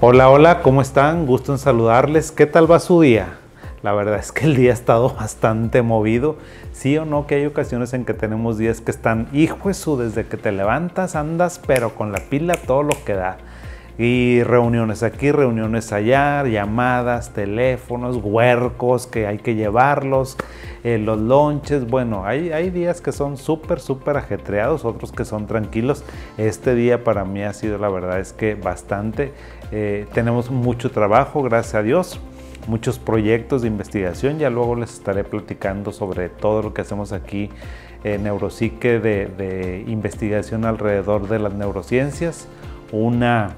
Hola, hola, ¿cómo están? Gusto en saludarles. ¿Qué tal va su día? La verdad es que el día ha estado bastante movido. Sí o no que hay ocasiones en que tenemos días que están, hijo eso, desde que te levantas andas, pero con la pila todo lo que da. Y reuniones aquí, reuniones allá, llamadas, teléfonos, huercos que hay que llevarlos, eh, los lonches. Bueno, hay, hay días que son súper, súper ajetreados, otros que son tranquilos. Este día para mí ha sido, la verdad es que bastante. Eh, tenemos mucho trabajo, gracias a Dios muchos proyectos de investigación. Ya luego les estaré platicando sobre todo lo que hacemos aquí en Neuropsique de, de investigación alrededor de las neurociencias. Una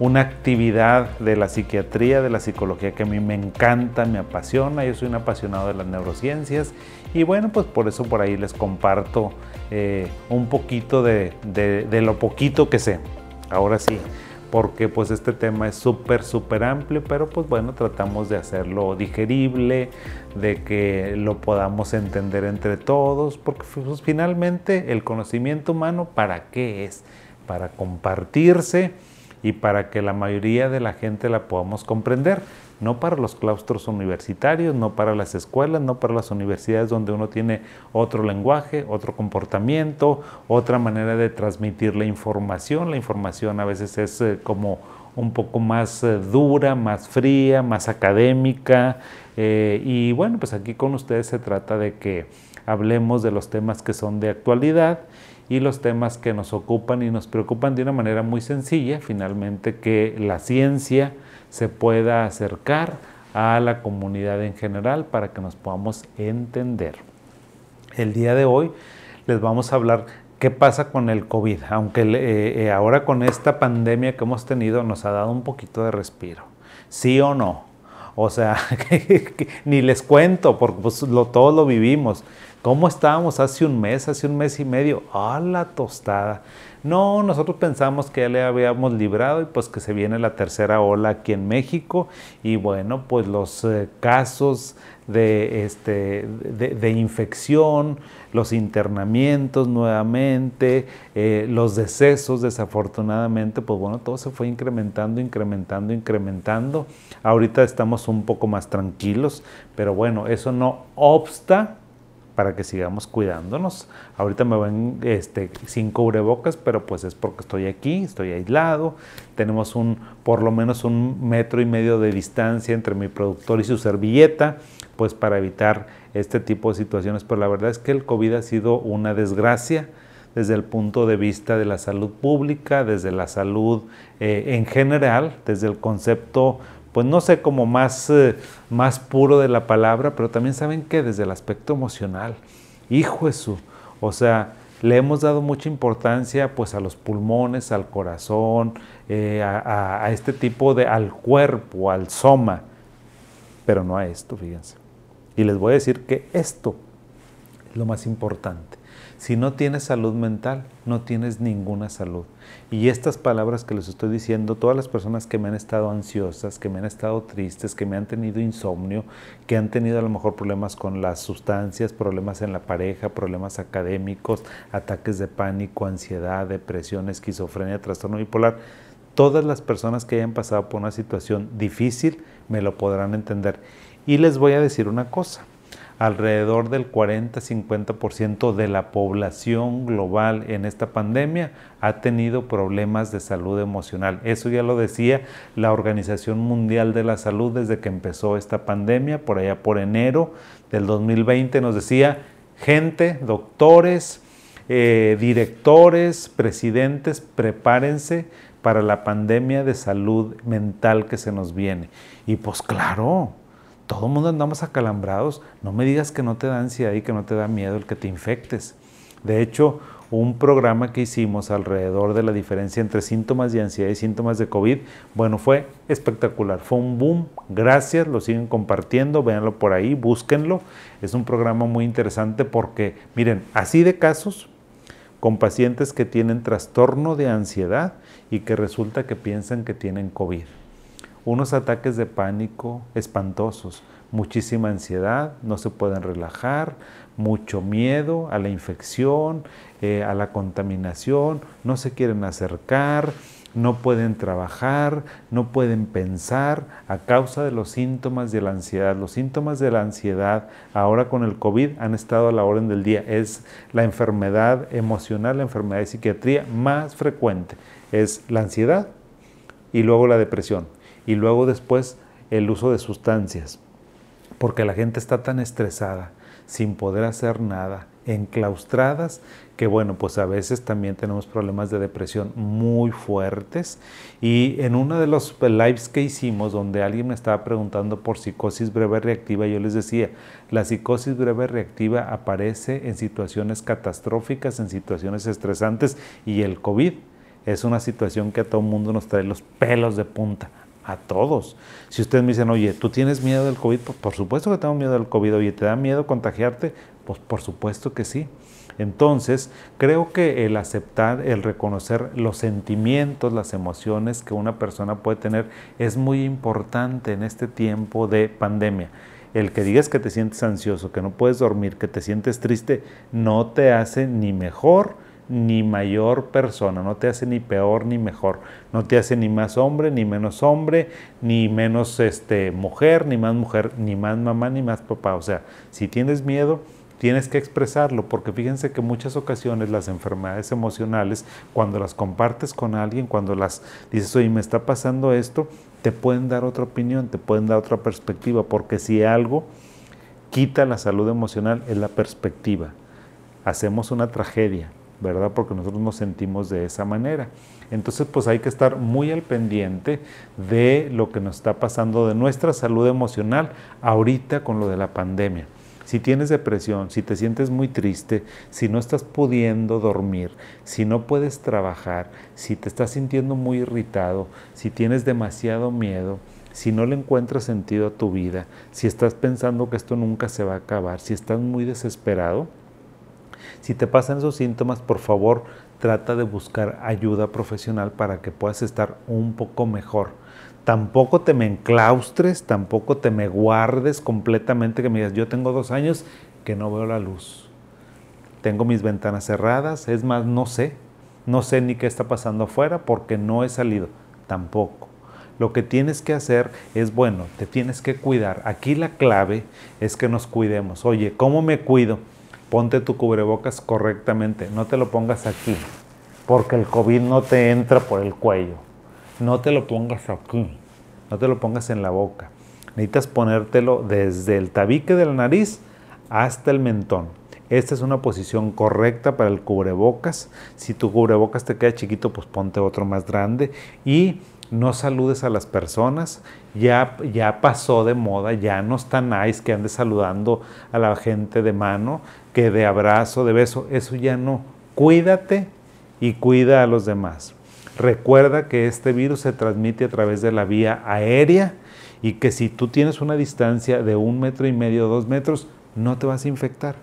una actividad de la psiquiatría, de la psicología que a mí me encanta, me apasiona. Yo soy un apasionado de las neurociencias y bueno, pues por eso por ahí les comparto eh, un poquito de, lo poquito que sé. Ahora sí, porque pues este tema es súper, súper amplio, pero pues bueno, tratamos de hacerlo digerible, de que lo podamos entender entre todos, porque pues, finalmente el conocimiento humano, ¿para qué es? Para compartirse y para que la mayoría de la gente la podamos comprender, no para los claustros universitarios, no para las escuelas, no para las universidades donde uno tiene otro lenguaje, otro comportamiento, otra manera de transmitir la información. La información a veces es eh, como un poco más eh, dura, más fría, más académica. Eh, y bueno, pues aquí con ustedes se trata de que hablemos de los temas que son de actualidad y los temas que nos ocupan y nos preocupan de una manera muy sencilla, finalmente que la ciencia se pueda acercar a la comunidad en general para que nos podamos entender. El día de hoy les vamos a hablar qué pasa con el COVID, aunque eh, eh, ahora con esta pandemia que hemos tenido nos ha dado un poquito de respiro, sí o no. O sea, ni les cuento, porque pues, lo, todos lo vivimos. ¿Cómo estábamos hace un mes, hace un mes y medio? ¡Ah, la tostada! No, nosotros pensamos que ya le habíamos librado y pues que se viene la tercera ola aquí en México y bueno, pues los eh, casos de, este, de, infección, los internamientos nuevamente, eh, los decesos desafortunadamente, pues bueno, todo se fue incrementando, incrementando, incrementando. Ahorita estamos un poco más tranquilos, pero bueno, eso no obsta para que sigamos cuidándonos. Ahorita me ven este, sin cubrebocas, pero pues es porque estoy aquí, estoy aislado. Tenemos un, por lo menos un metro y medio de distancia entre mi productor y su servilleta, pues para evitar este tipo de situaciones. Pero la verdad es que el COVID ha sido una desgracia desde el punto de vista de la salud pública, desde la salud eh, en general, desde el concepto pues no sé, como más, eh, más puro de la palabra, pero también saben que desde el aspecto emocional, hijo Jesús, o sea, le hemos dado mucha importancia pues a los pulmones, al corazón, eh, a, a, este tipo de, al cuerpo, al soma, pero no a esto, fíjense. Y les voy a decir que esto es lo más importante. Si no tienes salud mental, no tienes ninguna salud. Y estas palabras que les estoy diciendo, todas las personas que me han estado ansiosas, que me han estado tristes, que me han tenido insomnio, que han tenido a lo mejor problemas con las sustancias, problemas en la pareja, problemas académicos, ataques de pánico, ansiedad, depresión, esquizofrenia, trastorno bipolar, todas las personas que hayan pasado por una situación difícil me lo podrán entender. Y les voy a decir una cosa alrededor del 40-50% de la población global en esta pandemia ha tenido problemas de salud emocional. Eso ya lo decía la Organización Mundial de la Salud desde que empezó esta pandemia, por allá por enero del 2020 nos decía, gente, doctores, eh, directores, presidentes, prepárense para la pandemia de salud mental que se nos viene. Y pues claro, todo el mundo andamos acalambrados. No me digas que no te da ansiedad y que no te da miedo el que te infectes. De hecho, un programa que hicimos alrededor de la diferencia entre síntomas de ansiedad y síntomas de COVID, bueno, fue espectacular. Fue un boom. Gracias, lo siguen compartiendo, véanlo por ahí, búsquenlo. Es un programa muy interesante porque, miren, así de casos con pacientes que tienen trastorno de ansiedad y que resulta que piensan que tienen COVID unos ataques de pánico espantosos, muchísima ansiedad, no se pueden relajar, mucho miedo a la infección, eh, a la contaminación, no se quieren acercar, no pueden trabajar, no pueden pensar a causa de los síntomas de la ansiedad. Los síntomas de la ansiedad ahora con el COVID han estado a la orden del día. Es la enfermedad emocional, la enfermedad de psiquiatría más frecuente. Es la ansiedad y luego la depresión y luego después el uso de sustancias. Porque la gente está tan estresada, sin poder hacer nada, enclaustradas, que bueno, pues a veces también tenemos problemas de depresión muy fuertes. Y en uno de los lives que hicimos, donde alguien me estaba preguntando por psicosis breve reactiva, yo les decía, la psicosis breve reactiva aparece en situaciones catastróficas, en situaciones estresantes, y el COVID es una situación que a todo mundo nos trae los pelos de punta a todos. Si ustedes me dicen, oye, ¿tú tienes miedo del COVID? Pues por supuesto que tengo miedo del COVID. Oye, ¿te da miedo contagiarte? Pues por supuesto que sí. Entonces, creo que el aceptar, el reconocer los sentimientos, las emociones que una persona puede tener es muy importante en este tiempo de pandemia. El que digas que te sientes ansioso, que no puedes dormir, que te sientes triste, no te hace ni mejor ni mayor persona, no te hace ni peor ni mejor, no te hace ni más hombre ni menos hombre, ni menos este, mujer, ni más mujer, ni más mamá, ni más papá. O sea, si tienes miedo, tienes que expresarlo, porque fíjense que muchas ocasiones las enfermedades emocionales, cuando las compartes con alguien, cuando las dices, oye, me está pasando esto, te pueden dar otra opinión, te pueden dar otra perspectiva, porque si algo quita la salud emocional es la perspectiva. Hacemos una tragedia, ¿verdad? Porque nosotros nos sentimos de esa manera. Entonces, pues hay que estar muy al pendiente de lo que nos está pasando de nuestra salud emocional ahorita con lo de la pandemia. Si tienes depresión, si te sientes muy triste, si no estás pudiendo dormir, si no puedes trabajar, si te estás sintiendo muy irritado, si tienes demasiado miedo, si no le encuentras sentido a tu vida, si estás pensando que esto nunca se va a acabar, si estás muy desesperado, si te pasan esos síntomas, por favor, trata de buscar ayuda profesional para que puedas estar un poco mejor tampoco te me enclaustres, tampoco te me guardes completamente, que me digas, yo tengo dos años que no veo la luz. Tengo mis ventanas cerradas, es más, no sé, no sé ni qué está pasando afuera porque no he salido, tampoco. Lo que tienes que hacer es, bueno, te tienes que cuidar. Aquí la clave es que nos cuidemos. Oye, ¿cómo me cuido? Ponte tu cubrebocas correctamente, no te lo pongas aquí, porque el COVID no te entra por el cuello no te lo pongas aquí, no te lo pongas en la boca. Necesitas ponértelo desde el tabique de la nariz hasta el mentón. Esta es una posición correcta para el cubrebocas. Si tu cubrebocas te queda chiquito, pues ponte otro más grande y no saludes a las personas. Ya, ya pasó de moda, ya no está nice que andes saludando a la gente de mano, que de abrazo, de beso. Eso ya no. Cuídate y cuida a los demás. Recuerda que este virus se transmite a través de la vía aérea y que si tú tienes una distancia de un metro y medio, dos metros, no te vas a infectar.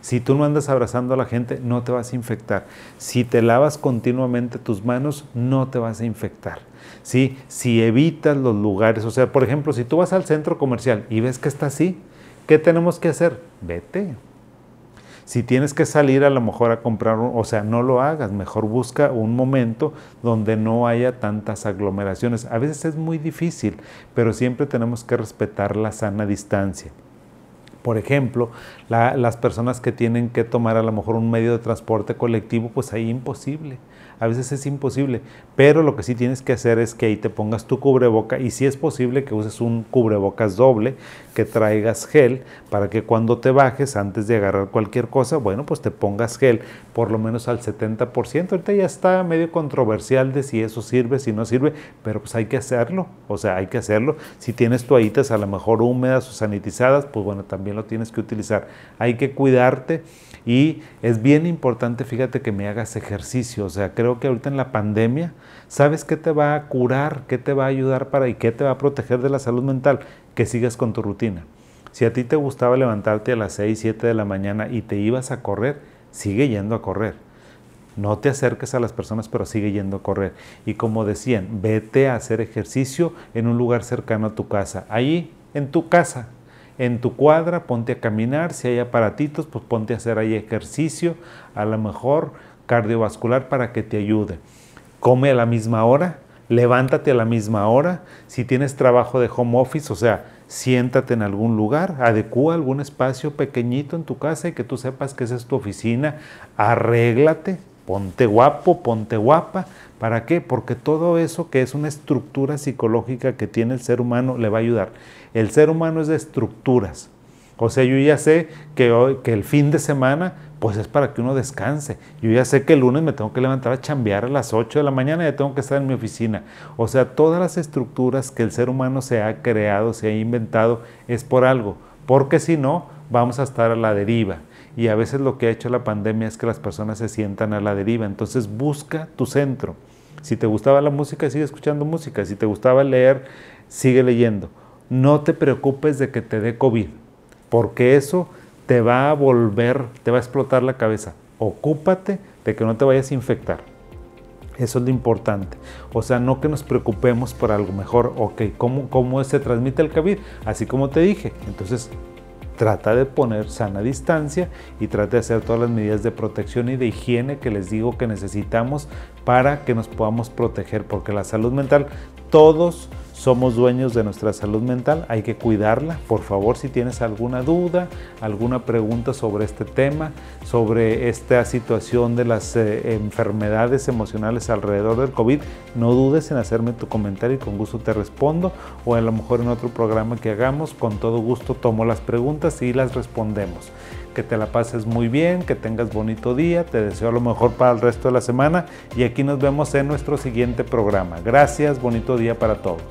Si tú no andas abrazando a la gente, no te vas a infectar. Si te lavas continuamente tus manos, no te vas a infectar. Si evitas los lugares, o sea, por ejemplo, si tú vas al centro comercial y ves que está así, ¿qué tenemos que hacer? Vete. Si tienes que salir a lo mejor a comprar, o sea, no lo hagas, mejor busca un momento donde no haya tantas aglomeraciones. A veces es muy difícil, pero siempre tenemos que respetar la sana distancia. Por ejemplo, las personas que tienen que tomar a lo mejor un medio de transporte colectivo, pues ahí imposible a veces es imposible, pero lo que sí tienes que hacer es que ahí te pongas tu cubreboca y si es posible que uses un cubrebocas doble, que traigas gel para que cuando te bajes antes de agarrar cualquier cosa, bueno, pues te pongas gel por lo menos al 70%. Ahorita ya está medio controversial de si eso sirve, si no sirve, pero pues hay que hacerlo, o sea, hay que hacerlo. Si tienes toallitas a lo mejor húmedas o sanitizadas, pues bueno, lo tienes que utilizar. Hay que cuidarte y es bien importante, fíjate que me hagas ejercicio, o sea, creo que ahorita en la pandemia, ¿sabes qué te va a curar? ¿Qué te va a ayudar para y qué te va a proteger de la salud mental? Que sigas con tu rutina. Si a ti te gustaba levantarte a las 6, 7 de la mañana y te ibas a correr, sigue yendo a correr. No te acerques a las personas, pero sigue yendo a correr. Y como decían, vete a hacer ejercicio en un lugar cercano a tu casa. Ahí, en tu casa, en tu cuadra, ponte a caminar, si hay aparatitos, pues ponte a hacer ahí ejercicio, a lo mejor cardiovascular para que te ayude. come a la misma hora, levántate a la misma hora, si tienes trabajo de home office, o sea, siéntate en algún lugar, adecúa algún espacio pequeñito en tu casa y que tú sepas que esa es tu oficina, arréglate, ponte guapo, ponte guapa. ¿Para qué? Porque todo eso que es una estructura psicológica que tiene el ser humano le va a ayudar. El ser humano es de estructuras. O sea, yo ya sé que, hoy, que el fin de semana pues es para que uno descanse. Yo ya sé que el lunes me tengo que levantar a chambear a las 8 de la mañana y ya tengo que estar en mi oficina. O sea, todas las estructuras que el ser humano se ha creado, se ha inventado, es por algo. Porque si no, vamos a estar a la deriva. Y a veces lo que ha hecho la pandemia es que las personas se sientan a la deriva. Entonces busca tu centro. Si te gustaba la música, sigue escuchando música. Si te gustaba leer, sigue leyendo. No te preocupes de que te dé COVID, porque eso te va a volver, te va a explotar la cabeza. Ocúpate de que no te vayas a infectar. Eso es lo importante. O sea, no que nos preocupemos por algo mejor. Ok, ¿cómo, cómo se transmite el COVID? Así como te dije. Entonces, trata de poner sana distancia y trata de hacer todas las medidas de protección y de higiene que les digo que necesitamos para que nos podamos proteger. Porque la salud mental, todos somos dueños de nuestra salud mental, hay que cuidarla. Por favor, si tienes alguna duda, alguna pregunta sobre este tema, sobre esta situación de las eh, enfermedades emocionales alrededor del COVID, no dudes en hacerme tu comentario y con gusto te respondo. O a lo mejor en otro programa que hagamos, con todo gusto tomo las preguntas y las respondemos. Que te la pases muy bien, que tengas bonito día, te deseo lo mejor para el resto de la semana y aquí nos vemos en nuestro siguiente programa. Gracias, bonito día para todos.